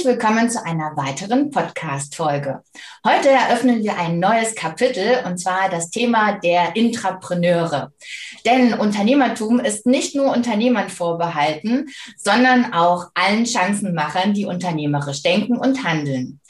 Herzlich willkommen zu einer weiteren Podcast-Folge. Heute eröffnen wir ein neues Kapitel und zwar das Thema der Intrapreneure. Denn Unternehmertum ist nicht nur Unternehmern vorbehalten, sondern auch allen Chancenmachern, die unternehmerisch denken und handeln.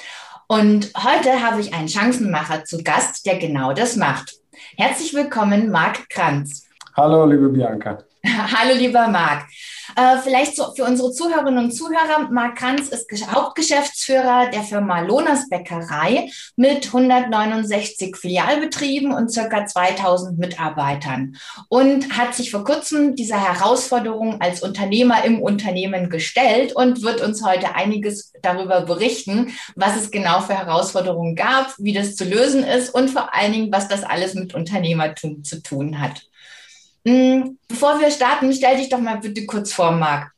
Und heute habe ich einen Chancenmacher zu Gast, der genau das macht. Herzlich willkommen, Marc Kranz. Hallo, liebe Bianca. Hallo, lieber Marc. Äh, vielleicht so für unsere Zuhörerinnen und Zuhörer, Marc Kranz ist Hauptgeschäftsführer der Firma Lohners Bäckerei mit 169 Filialbetrieben und circa 2000 Mitarbeitern und hat sich vor kurzem dieser Herausforderung als Unternehmer im Unternehmen gestellt und wird uns heute einiges darüber berichten, was es genau für Herausforderungen gab, wie das zu lösen ist und vor allen Dingen, was das alles mit Unternehmertum zu tun hat. Hm, bevor wir starten, stell dich doch mal bitte kurz vor, Marc.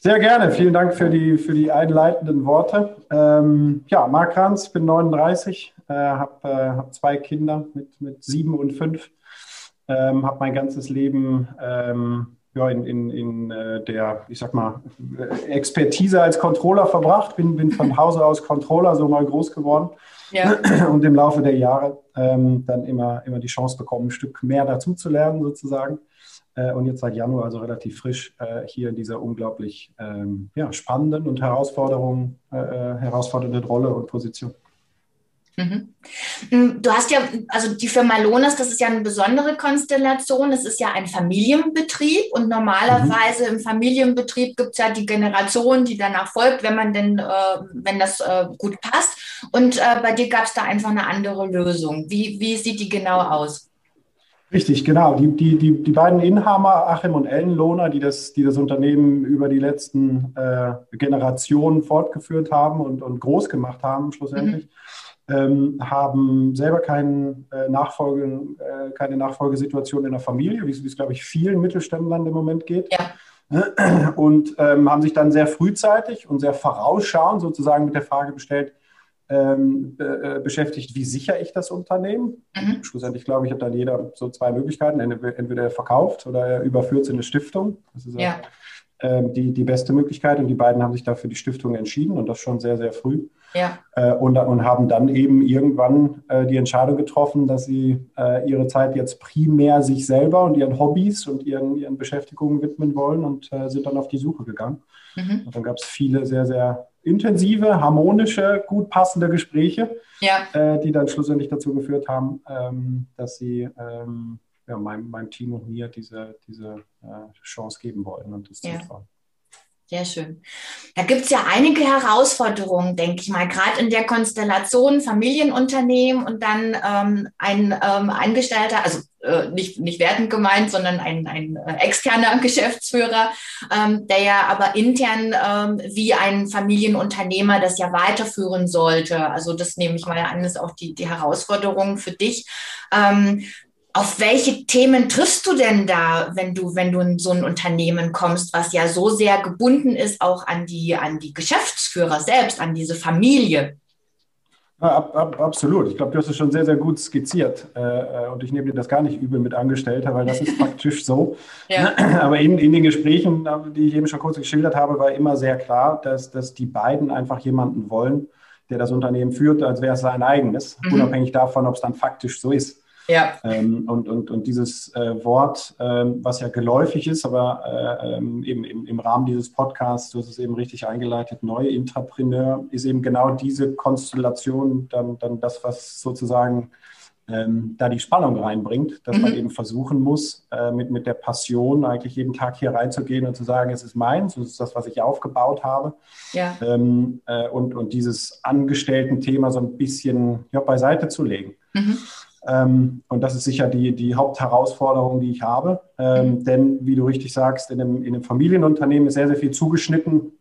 Sehr gerne. Vielen Dank für die, für die einleitenden Worte. Ähm, ja, Marc Kranz, bin 39, äh, habe äh, hab zwei Kinder mit, mit sieben und fünf, ähm, habe mein ganzes Leben ähm, ja, in, in, in äh, der, ich sag mal, Expertise als Controller verbracht, bin, bin von Hause aus Controller so mal groß geworden ja. und im Laufe der Jahre ähm, dann immer, immer die Chance bekommen, ein Stück mehr dazu zu lernen sozusagen. Äh, und jetzt seit Januar also relativ frisch äh, hier in dieser unglaublich ähm, ja, spannenden und äh, äh herausfordernden Rolle und Position. Mhm. Mm, du hast ja, also die Firma Lohners, das ist ja eine besondere Konstellation. Es ist ja ein Familienbetrieb und normalerweise mhm. im Familienbetrieb gibt es ja die Generation, die danach folgt, wenn man denn, äh, wenn das äh, gut passt. Und äh, bei dir gab es da einfach eine andere Lösung. Wie, wie sieht die genau aus? Richtig, genau. Die, die, die, die beiden Inhaber, Achim und Ellen Lohner, die das, die das Unternehmen über die letzten äh, Generationen fortgeführt haben und, und groß gemacht haben, schlussendlich. Mhm ähm, haben selber kein, äh, Nachfolge, äh, keine Nachfolgesituation in der Familie, wie es, glaube ich, vielen Mittelständlern im Moment geht. Ja. Und ähm, haben sich dann sehr frühzeitig und sehr vorausschauend sozusagen mit der Frage bestellt, ähm, äh, beschäftigt, wie sichere ich das Unternehmen. Mhm. Schlussendlich glaube ich, hat dann jeder so zwei Möglichkeiten. Entweder er verkauft oder er überführt es in eine Stiftung. Das ist ja. äh, die, die beste Möglichkeit. Und die beiden haben sich dafür die Stiftung entschieden und das schon sehr, sehr früh. Ja. Äh, und, und, haben dann eben irgendwann äh, die Entscheidung getroffen, dass sie äh, ihre Zeit jetzt primär sich selber und ihren Hobbys und ihren, ihren Beschäftigungen widmen wollen und äh, sind dann auf die Suche gegangen. Mhm. Und dann gab es viele sehr, sehr intensive, harmonische, gut passende Gespräche, ja. Äh, die dann schlussendlich dazu geführt haben, ähm, dass sie ähm, ja, meinem, meinem, Team und mir diese, diese äh, Chance geben wollen und das ja. Zutrauen. Sehr schön. Da gibt es ja einige Herausforderungen, denke ich mal, gerade in der Konstellation Familienunternehmen und dann ähm, ein ähm, Angestellter, also äh, nicht, nicht wertend gemeint, sondern ein, ein äh, externer Geschäftsführer, ähm, der ja aber intern ähm, wie ein Familienunternehmer das ja weiterführen sollte. Also das nehme ich mal an, ist auch die, die Herausforderung für dich. Auf welche Themen triffst du denn da, wenn du, wenn du in so ein Unternehmen kommst, was ja so sehr gebunden ist auch an die, an die Geschäftsführer selbst, an diese Familie? Ja, ab, ab, absolut. Ich glaube, du hast es schon sehr, sehr gut skizziert. Äh, äh, und ich nehme dir das gar nicht übel mit Angestellter, weil das ist faktisch so. Ja. Aber in, in den Gesprächen, die ich eben schon kurz geschildert habe, war immer sehr klar, dass, dass die beiden einfach jemanden wollen, der das Unternehmen führt, als wäre es sein eigenes, mhm. unabhängig davon, ob es dann faktisch so ist. Ja. Ähm, und, und, und dieses äh, Wort, ähm, was ja geläufig ist, aber äh, ähm, eben im, im Rahmen dieses Podcasts, du hast es eben richtig eingeleitet, neue Intrapreneur, ist eben genau diese Konstellation dann, dann das, was sozusagen ähm, da die Spannung reinbringt, dass mhm. man eben versuchen muss, äh, mit, mit der Passion eigentlich jeden Tag hier reinzugehen und zu sagen, es ist meins, es ist das, was ich aufgebaut habe. Ja. Ähm, äh, und, und dieses Angestellten-Thema so ein bisschen ja, beiseite zu legen. Mhm. Ähm, und das ist sicher die, die Hauptherausforderung, die ich habe. Ähm. Denn, wie du richtig sagst, in einem, in einem Familienunternehmen ist sehr, sehr viel zugeschnitten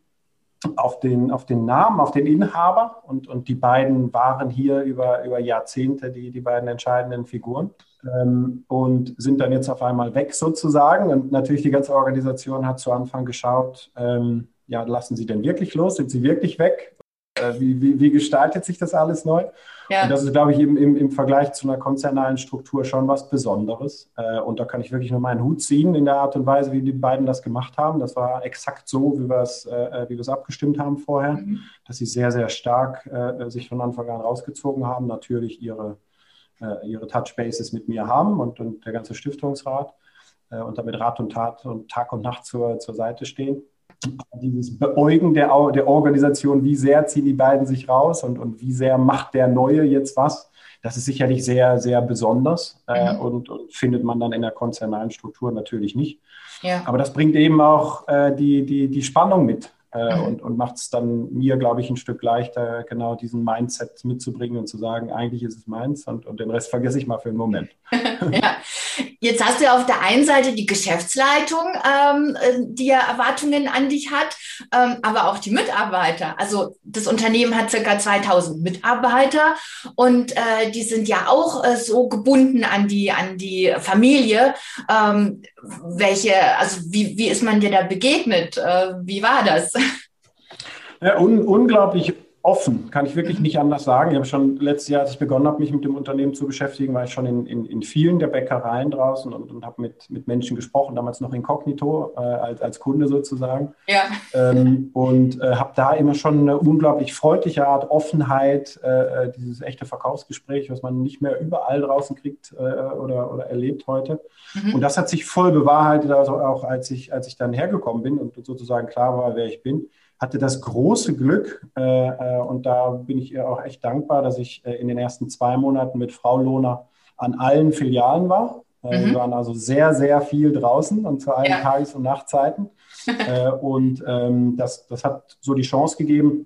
auf den, auf den Namen, auf den Inhaber. Und, und die beiden waren hier über, über Jahrzehnte die, die beiden entscheidenden Figuren. Ähm, und sind dann jetzt auf einmal weg sozusagen. Und natürlich die ganze Organisation hat zu Anfang geschaut, ähm, ja, lassen sie denn wirklich los? Sind sie wirklich weg? Äh, wie, wie, wie, gestaltet sich das alles neu? Ja. Und das ist, glaube ich, im, im, im Vergleich zu einer konzernalen Struktur schon was Besonderes. Äh, und da kann ich wirklich nur meinen Hut ziehen in der Art und Weise, wie die beiden das gemacht haben. Das war exakt so, wie wir es, äh, wie wir es abgestimmt haben vorher, mhm. dass sie sehr, sehr stark sich von Anfang an rausgezogen haben, natürlich ihre, ihre Touchbases mit mir haben und, und der ganze Stiftungsrat und damit Rat und Tat und Tag und Nacht zur, zur Seite stehen dieses Beäugen der, der Organisation, wie sehr ziehen die beiden sich raus und, und wie sehr macht der Neue jetzt was, das ist sicherlich sehr, sehr besonders äh, mhm. und, und, findet man dann in der konzernalen Struktur natürlich nicht. Ja. Aber das bringt eben auch äh, die, die, die Spannung mit äh, mhm. und, und macht es dann mir, glaube ich, ein Stück leichter, genau diesen Mindset mitzubringen und zu sagen, eigentlich ist es meins und, und den Rest vergesse ich mal für einen Moment. ja. Jetzt hast du ja auf der einen Seite die Geschäftsleitung, ähm, äh, die ja Erwartungen an dich hat, ähm, aber auch die Mitarbeiter. Also das Unternehmen hat circa 2000 Mitarbeiter und äh, die sind ja auch äh, so gebunden an die, an die Familie. Ähm, welche, also wie, wie ist man dir da begegnet? Äh, wie war das? Ja, un unglaublich offen, kann ich wirklich nicht anders sagen. Ich habe schon letztes Jahr, als ich begonnen habe, mich mit dem Unternehmen zu beschäftigen, war ich schon in, in, in vielen der Bäckereien draußen und, und habe mit, mit Menschen gesprochen, damals noch inkognito, äh, als, als Kunde sozusagen. Ja. Ähm, und äh, habe da immer schon eine unglaublich freundliche Art, Offenheit, äh, äh, dieses echte Verkaufsgespräch, was man nicht mehr überall draußen kriegt äh, oder, oder erlebt heute. Mhm. Und das hat sich voll bewahrheitet, also auch als ich, als ich dann hergekommen bin und sozusagen klar war, wer ich bin hatte das große Glück, äh, äh, und da bin ich ihr auch echt dankbar, dass ich äh, in den ersten zwei Monaten mit Frau Lohner an allen Filialen war. Äh, mhm. Wir waren also sehr, sehr viel draußen und zu allen ja. Tages- und Nachtzeiten. Äh, und ähm, das, das hat so die Chance gegeben,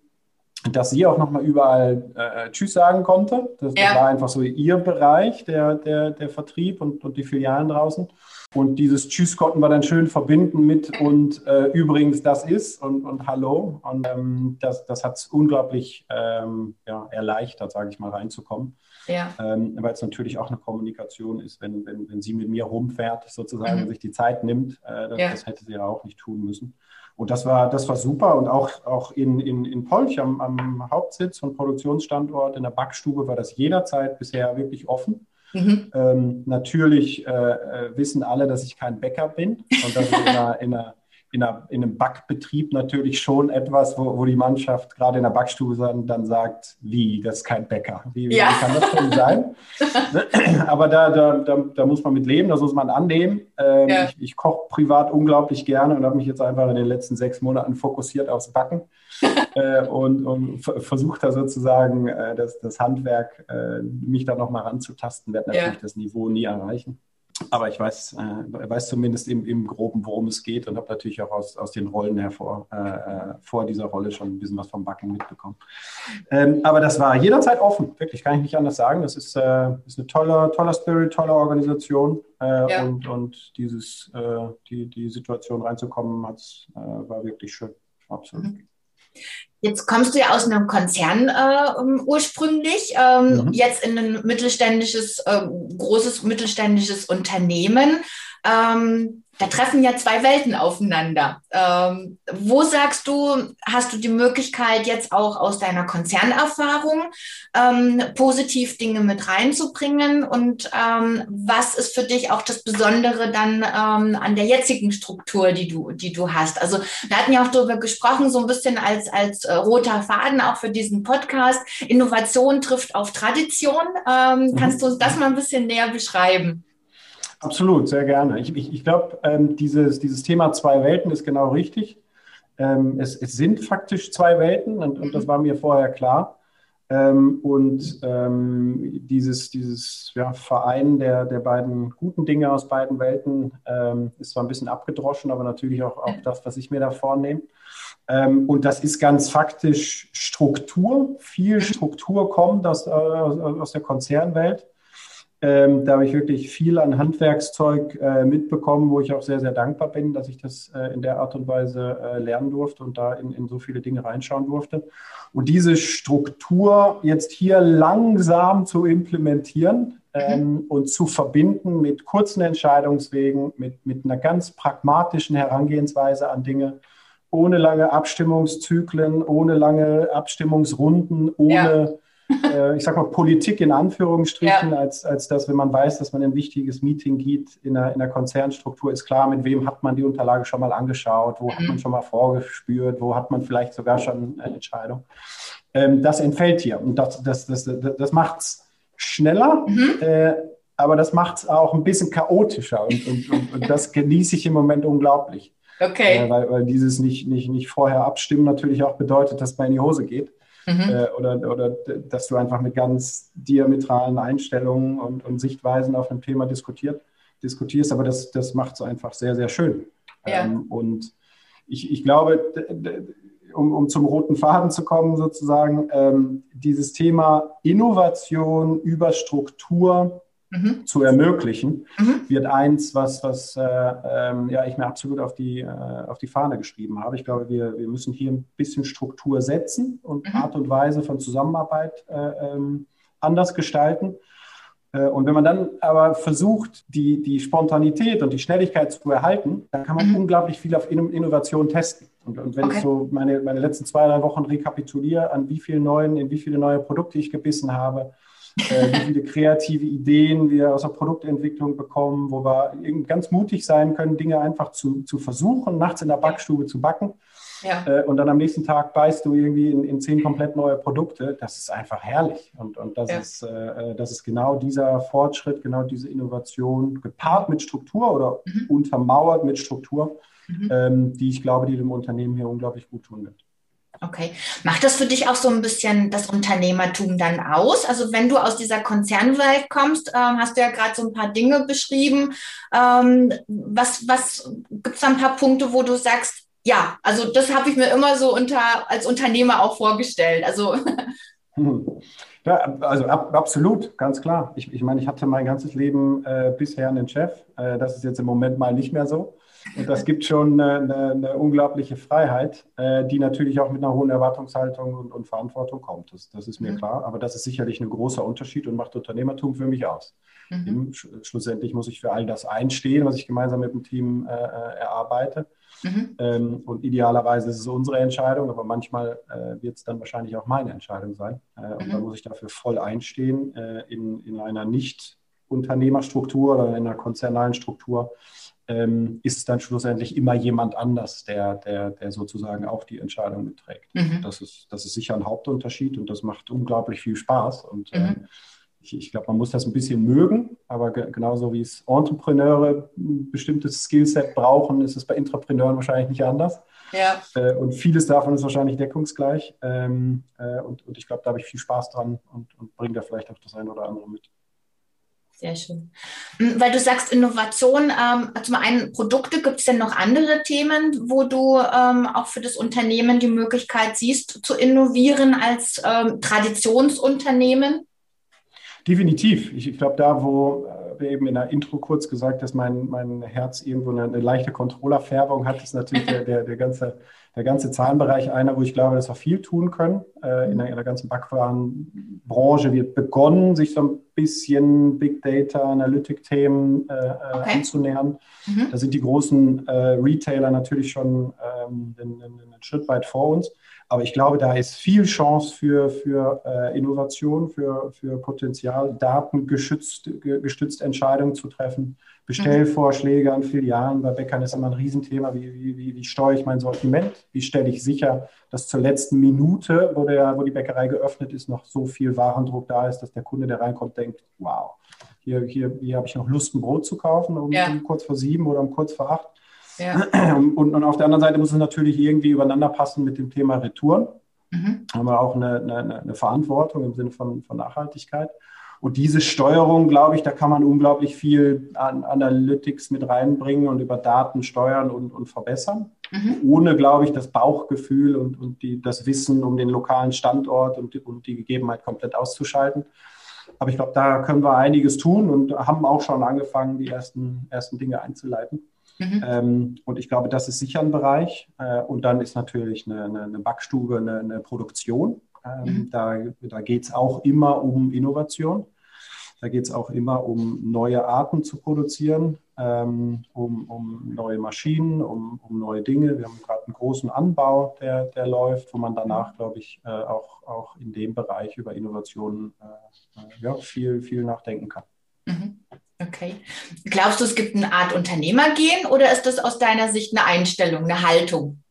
dass sie auch nochmal überall äh, Tschüss sagen konnte. Das, ja. das, war einfach so ihr Bereich, der, der, der Vertrieb und, und die Filialen draußen. Und dieses Tschüss konnten wir dann schön verbinden mit und äh, übrigens das ist und, und Hallo. Und ähm, das, das hat es unglaublich ähm, ja, erleichtert, sage ich mal, reinzukommen. Ja. Ähm, weil es natürlich auch eine Kommunikation ist, wenn, wenn, wenn sie mit mir rumfährt, sozusagen, mhm. und sich die Zeit nimmt. Äh, das, ja. das, hätte sie ja auch nicht tun müssen. Und das war, das war super. Und auch, auch in, in, in Polch am, am Hauptsitz und Produktionsstandort in der Backstube war das jederzeit bisher wirklich offen. Mhm. Ähm, natürlich äh, äh, wissen alle, dass ich kein Bäcker bin und dass ich in einer, in einer in, einer, in, einem Backbetrieb natürlich schon etwas, wo, wo die Mannschaft gerade in der Backstube dann, dann sagt, wie, das ist kein Bäcker. Wie, ja. wie kann das denn sein? Aber da, da, da, da, muss man mit leben, das muss man annehmen. Ähm, ja. Ich, ich koche privat unglaublich gerne und habe mich jetzt einfach in den letzten sechs Monaten fokussiert aufs Backen äh, und, und versucht da sozusagen äh, das, das Handwerk, äh, mich da nochmal ranzutasten, werde natürlich ja. das Niveau nie erreichen. Aber ich weiß, äh, weiß zumindest im, im Groben, worum es geht und habe natürlich auch aus, aus den Rollen hervor, äh, äh, vor dieser Rolle schon ein bisschen was vom Backen mitbekommen. Ähm, aber das war jederzeit offen, wirklich, kann ich nicht anders sagen. Das ist, äh, ist eine tolle, toller Spirit, tolle Organisation äh, ja. und, und dieses, äh, die, die Situation reinzukommen, war wirklich schön, absolut. Mhm. Jetzt kommst du ja aus einem Konzern äh, ursprünglich, ähm, mhm. jetzt in ein mittelständisches, äh, großes mittelständisches Unternehmen. Ähm, da treffen ja zwei Welten aufeinander. Ähm, wo sagst du, hast du die Möglichkeit, jetzt auch aus deiner Konzernerfahrung ähm, positiv Dinge mit reinzubringen? Und ähm, was ist für dich auch das Besondere dann ähm, an der jetzigen Struktur, die du, die du hast? Also wir hatten ja auch darüber gesprochen, so ein bisschen als, als äh, roter Faden auch für diesen Podcast. Innovation trifft auf Tradition. Mhm. Kannst du uns das mal ein bisschen näher beschreiben? Absolut, sehr gerne. Ich, ich, ich glaube, ähm, dieses, dieses Thema zwei Welten ist genau richtig. Ähm, es, es, sind faktisch zwei Welten und, und das mhm. war mir vorher klar. Ähm, und ähm, dieses, dieses ja, Verein der, der beiden guten Dinge aus beiden Welten ähm, ist zwar ein bisschen abgedroschen, aber natürlich auch, auch das, was ich mir da vornehme. Ähm, und das ist ganz faktisch Struktur. Viel. Struktur kommt aus, aus, aus der Konzernwelt. Ähm, da habe ich wirklich viel an Handwerkszeug äh, mitbekommen, wo ich auch sehr, sehr dankbar bin, dass ich das äh, in der Art und Weise äh, lernen durfte und da in, in so viele Dinge reinschauen durfte. Und diese Struktur jetzt hier langsam zu implementieren ähm, mhm. und zu verbinden mit kurzen Entscheidungswegen, mit, mit einer ganz pragmatischen Herangehensweise an Dinge, ohne lange Abstimmungszyklen, ohne lange Abstimmungsrunden, ohne, ja. Äh, ich sag mal, Politik in Anführungsstrichen, ja. als, als das, wenn man weiß, dass man ein wichtiges Meeting geht in einer, in einer Konzernstruktur, ist klar, mit wem hat man die Unterlage schon mal angeschaut, wo mhm. hat man schon mal vorgespürt, wo hat man vielleicht sogar schon eine Entscheidung. Ähm, das entfällt hier und das, das, das, das, das macht es schneller. Mhm. Äh, aber das macht es auch ein bisschen chaotischer und, und, und, und, das genieße ich im Moment unglaublich. Okay. Äh, weil, weil dieses nicht, nicht, nicht vorher abstimmen natürlich auch bedeutet, dass man in die Hose geht. Mhm. Äh, oder, oder dass du einfach mit ganz diametralen Einstellungen und, und Sichtweisen auf ein Thema diskutiert, diskutierst. Aber das, das macht es einfach sehr, sehr schön. Ja. Ähm, und ich, ich glaube, um, um zum roten Faden zu kommen, sozusagen, ähm, dieses Thema Innovation über Struktur mhm. zu ermöglichen, mhm. wird eins, was, was äh, ähm, ja, ich mir absolut auf die, äh, auf die Fahne geschrieben habe. Ich glaube, wir, wir müssen hier ein bisschen Struktur setzen und mhm. Art und Weise von Zusammenarbeit äh, ähm, anders gestalten. Äh, und wenn man dann aber versucht, die, die Spontanität und die Schnelligkeit zu erhalten, dann kann man mhm. unglaublich viel auf Innovation testen. Und, und wenn okay. ich so meine, meine letzten zwei, drei Wochen rekapituliere, an wie vielen neuen, in wie viele neue Produkte ich gebissen habe, äh, wie viele kreative Ideen wir aus der Produktentwicklung bekommen, wo wir ganz mutig sein können, Dinge einfach zu, zu versuchen, nachts in der Backstube zu backen. Ja. Äh, und dann am nächsten Tag beißt du irgendwie in, in, zehn komplett neue Produkte. Das ist einfach herrlich. Und, und das, ja. ist, äh, das ist genau dieser Fortschritt, genau diese Innovation, gepaart mit Struktur oder mhm. untermauert mit Struktur, mhm. ähm, die ich glaube, die dem Unternehmen hier unglaublich gut tun wird. Okay. Macht das für dich auch so ein bisschen das Unternehmertum dann aus? Also wenn du aus dieser Konzernwelt kommst, ähm, hast du ja gerade so ein paar Dinge beschrieben. Ähm, was was gibt es da ein paar Punkte, wo du sagst, ja, also das habe ich mir immer so unter als Unternehmer auch vorgestellt. Also hm. Ja, also ab, absolut, ganz klar. Ich, ich meine, ich hatte mein ganzes Leben äh, bisher einen Chef. Äh, das ist jetzt im Moment mal nicht mehr so. Und das gibt schon eine, eine, unglaubliche Freiheit, äh, die natürlich auch mit einer hohen Erwartungshaltung und, und Verantwortung kommt. Das, das, ist mir mhm. klar. Aber das ist sicherlich ein großer Unterschied und macht Unternehmertum für mich aus. Mhm. Schlussendlich muss ich für all das einstehen, was ich gemeinsam mit dem Team äh, äh, erarbeite. Mhm. Ähm, und idealerweise ist es unsere Entscheidung, aber manchmal äh, wird es dann wahrscheinlich auch meine Entscheidung sein. Äh, und dann mhm. muss ich dafür voll einstehen äh, in, in einer Nicht-Unternehmerstruktur oder in einer konzernalen Struktur ähm, ist es dann schlussendlich immer jemand anders, der, der, der sozusagen auch die Entscheidung mitträgt. Mhm. Das, ist, das ist sicher ein Hauptunterschied und das macht unglaublich viel Spaß. Und mhm. äh, ich, ich glaube, man muss das ein bisschen mögen, aber ge genauso wie es Entrepreneure ein bestimmtes Skillset brauchen, ist es bei Intrapreneuren wahrscheinlich nicht anders. Ja. Äh, und vieles davon ist wahrscheinlich deckungsgleich. Ähm, äh, und, und ich glaube, da habe ich viel Spaß dran und, und bringe da vielleicht auch das eine oder andere mit. Sehr schön. Hm, weil du sagst Innovation, ähm, zum einen Produkte, gibt es denn noch andere Themen, wo du ähm, auch für das Unternehmen die Möglichkeit siehst, zu innovieren als ähm, Traditionsunternehmen? Definitiv. Ich, glaube, da, wo äh, wir eben in der Intro kurz gesagt, dass mein, mein Herz irgendwo eine, eine leichte Controllerfärbung hat, ist natürlich der, der, der ganze der ganze Zahlenbereich einer, wo ich glaube, dass wir viel tun können. Äh, in, der, in, der, ganzen Backwarenbranche wird begonnen, sich so ein bisschen Big Data, Analytic-Themen äh, äh, okay. anzunähern. Mhm. Da sind die großen äh, Retailer natürlich schon ähm, einen, einen, Schritt weit vor uns. Aber ich glaube, da ist viel Chance für, für äh, Innovation, für, für Potenzial, datengestützt gestützt Entscheidungen zu treffen. Bestellvorschläge an Filialen bei Bäckern ist immer ein Riesenthema. Wie, wie, wie, wie steuere ich mein Sortiment? Wie stelle ich sicher, dass zur letzten Minute, wo, der, wo die Bäckerei geöffnet ist, noch so viel Warendruck da ist, dass der Kunde, der reinkommt, denkt, wow, hier, hier, hier habe ich noch Lust, ein Brot zu kaufen, um, ja. um kurz vor sieben oder um kurz vor acht. Ja. Und, und, auf der anderen Seite muss es natürlich irgendwie übereinander passen mit dem Thema Retouren. Mhm. Haben wir auch eine, eine, eine, Verantwortung im Sinne von, von Nachhaltigkeit. Und diese Steuerung, glaube ich, da kann man unglaublich viel an Analytics mit reinbringen und über Daten steuern und, und verbessern. Mhm. Ohne, glaube ich, das Bauchgefühl und, und die, das Wissen um den lokalen Standort und, und die Gegebenheit komplett auszuschalten. Aber ich glaube, da können wir einiges tun und haben auch schon angefangen, die ersten, ersten Dinge einzuleiten. Mhm. Ähm, und ich glaube, das ist sicher ein Bereich. Äh, und dann ist natürlich eine, eine, eine Backstube, eine, eine Produktion. Ähm, mhm. Da, da geht es auch immer um Innovation. Da geht es auch immer um neue Arten zu produzieren. ähm, um, um neue Maschinen, um, um neue Dinge. Wir haben gerade einen großen Anbau, der, der läuft, wo man danach, glaube ich, äh, auch, auch in dem Bereich über Innovationen äh, ja, viel, viel nachdenken kann. Mhm. Okay. Glaubst du, es gibt eine Art Unternehmergehen oder ist das aus deiner Sicht eine Einstellung, eine Haltung?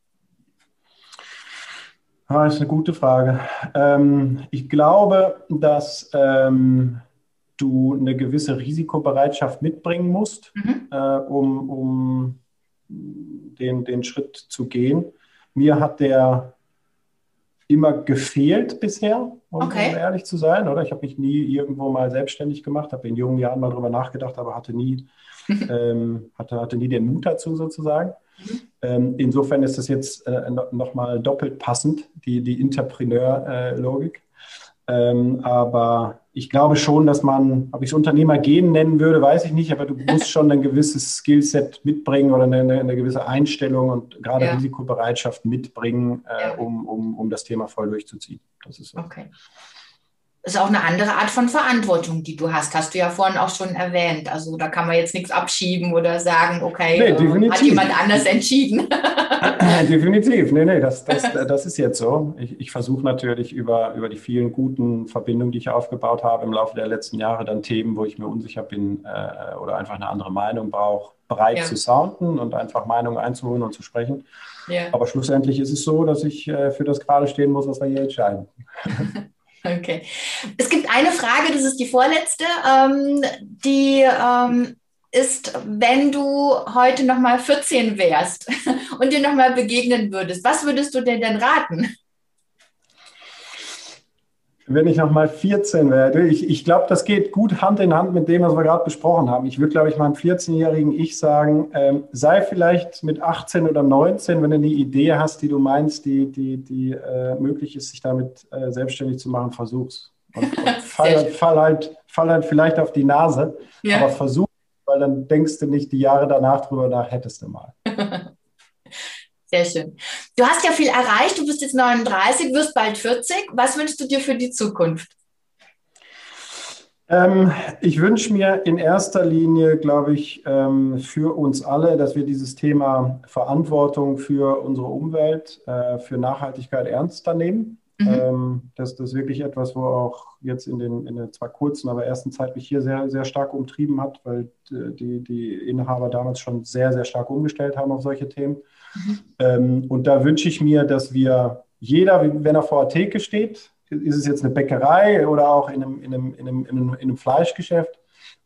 Ah, das ist eine gute Frage. Ähm, ich glaube, dass ähm, du eine gewisse Risikobereitschaft mitbringen musst, mhm. äh, um, um den, den Schritt zu gehen. Mir hat der immer gefehlt bisher, um, okay. ehrlich zu sein. Oder ich habe mich nie irgendwo mal selbstständig gemacht, habe in jungen Jahren mal darüber nachgedacht, aber hatte nie, ähm, hatte, hatte nie den Mut dazu sozusagen. Mhm. Ähm, insofern ist das jetzt äh, nochmal doppelt passend, die, die Interpreneur-Logik. Ähm, aber ich glaube schon, dass man, ob ich es Unternehmergehen nennen würde, weiß ich nicht, aber du musst schon ein gewisses Skillset mitbringen oder eine, eine gewisse Einstellung und gerade ja. Risikobereitschaft mitbringen, äh, ja. um, um, um das Thema voll durchzuziehen. Das ist so. Okay ist auch eine andere Art von Verantwortung, die du hast. Hast du ja vorhin auch schon erwähnt. Also da kann man jetzt nichts abschieben oder sagen, okay, nee, äh, hat jemand anders entschieden. definitiv. Nee, nee, das, das, das ist jetzt so. Ich, ich versuche natürlich über, über die vielen guten Verbindungen, die ich aufgebaut habe im Laufe der letzten Jahre, dann Themen, wo ich mir unsicher bin äh, oder einfach eine andere Meinung brauche, breit ja. zu sounden und einfach Meinungen einzuholen und zu sprechen. Ja. Aber schlussendlich ist es so, dass ich äh, für das gerade stehen muss, was wir hier entscheiden. Okay. Es gibt eine Frage, das ist die vorletzte, ähm, die ähm, ist, wenn du heute nochmal 14 wärst und dir nochmal begegnen würdest, was würdest du denn denn raten? Wenn ich noch mal 14 werde. Ich, ich glaube, das geht gut Hand in Hand mit dem, was wir gerade besprochen haben. Ich würde, glaube ich, meinem 14-jährigen Ich sagen, ähm, sei vielleicht mit 18 oder 19, wenn du eine Idee hast, die du meinst, die, die, die äh, möglich ist, sich damit äh, selbstständig zu machen, versuch's. Und, und fall, fall, halt, fall halt vielleicht auf die Nase, ja. aber versuch, weil dann denkst du nicht die Jahre danach drüber nach, hättest du mal. Sehr schön. Du hast ja viel erreicht. Du bist jetzt 39, wirst bald 40. Was wünschst du dir für die Zukunft? Ähm, ich wünsche mir in erster Linie, glaube ich, ähm, für uns alle, dass wir dieses Thema Verantwortung für unsere Umwelt, äh, für Nachhaltigkeit ernster nehmen. Mhm. Ähm, das, das ist wirklich etwas, wo auch jetzt in, den, in der zwar kurzen, aber ersten Zeit mich hier sehr, sehr stark umtrieben hat, weil die, die Inhaber damals schon sehr, sehr stark umgestellt haben auf solche Themen. Mhm. und da wünsche ich mir, dass wir jeder, wenn er vor der Theke steht, ist es jetzt eine Bäckerei oder auch in einem, in einem, in einem, in einem, in einem Fleischgeschäft,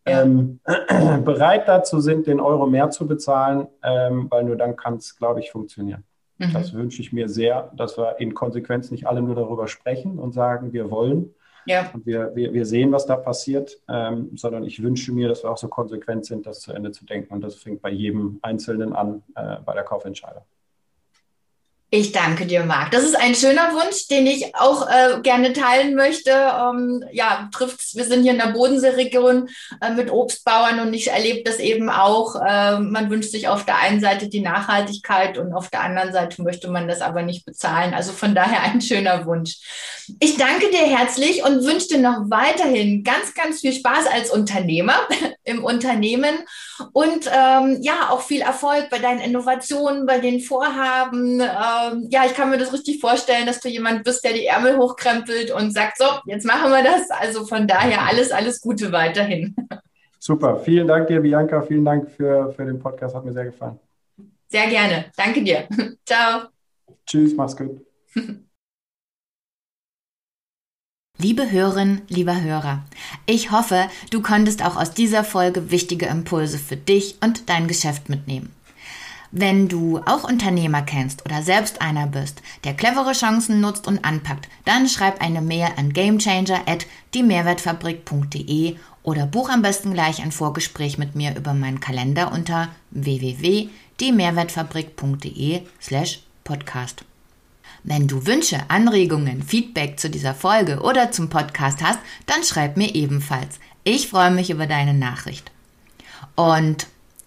ja. ähm, bereit dazu sind, den Euro mehr zu bezahlen, ähm, weil nur dann kann es, glaube ich, funktionieren. Mhm. Das wünsche ich mir sehr, dass wir in Konsequenz nicht alle nur darüber sprechen und sagen, wir wollen. Ja. Und wir, wir, wir sehen, was da passiert, ähm, sondern ich wünsche mir, dass wir auch so konsequent sind, das zu Ende zu denken. Und das fängt bei jedem Einzelnen an, äh, bei der Kaufentscheidung. Ich danke dir, Marc. Das ist ein schöner Wunsch, den ich auch äh, gerne teilen möchte. Ähm, ja, trifft's. Wir sind hier in der Bodenseeregion äh, mit Obstbauern und ich erlebe das eben auch. Äh, man wünscht sich auf der einen Seite die Nachhaltigkeit und auf der anderen Seite möchte man das aber nicht bezahlen. Also von daher ein schöner Wunsch. Ich danke dir herzlich und wünsche dir noch weiterhin ganz, ganz viel Spaß als Unternehmer im Unternehmen und ähm, ja, auch viel Erfolg bei deinen Innovationen, bei den Vorhaben ähm, ja, ich kann mir das richtig vorstellen, dass du jemand bist, der die Ärmel hochkrempelt und sagt, so, jetzt machen wir das. Also von daher alles, alles Gute weiterhin. Super, vielen Dank dir, Bianca. Vielen Dank für, für den Podcast, hat mir sehr gefallen. Sehr gerne, danke dir. Ciao. Tschüss, mach's gut. Liebe Hörerin, lieber Hörer, ich hoffe, du konntest auch aus dieser Folge wichtige Impulse für dich und dein Geschäft mitnehmen. Wenn du auch Unternehmer kennst oder selbst einer bist, der clevere Chancen nutzt und anpackt, dann schreib eine Mail an gamechanger at diemehrwertfabrik.de oder buch am besten gleich ein Vorgespräch mit mir über meinen Kalender unter www.diemehrwertfabrik.de slash podcast. Wenn du Wünsche, Anregungen, Feedback zu dieser Folge oder zum Podcast hast, dann schreib mir ebenfalls. Ich freue mich über deine Nachricht. Und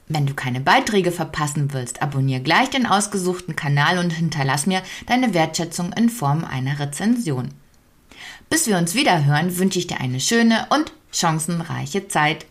wenn du keine Beiträge verpassen willst, abonniere gleich den ausgesuchten Kanal und hinterlass mir deine Wertschätzung in Form einer Rezension. Bis wir uns wieder hören, wünsche ich dir eine schöne und chancenreiche Zeit.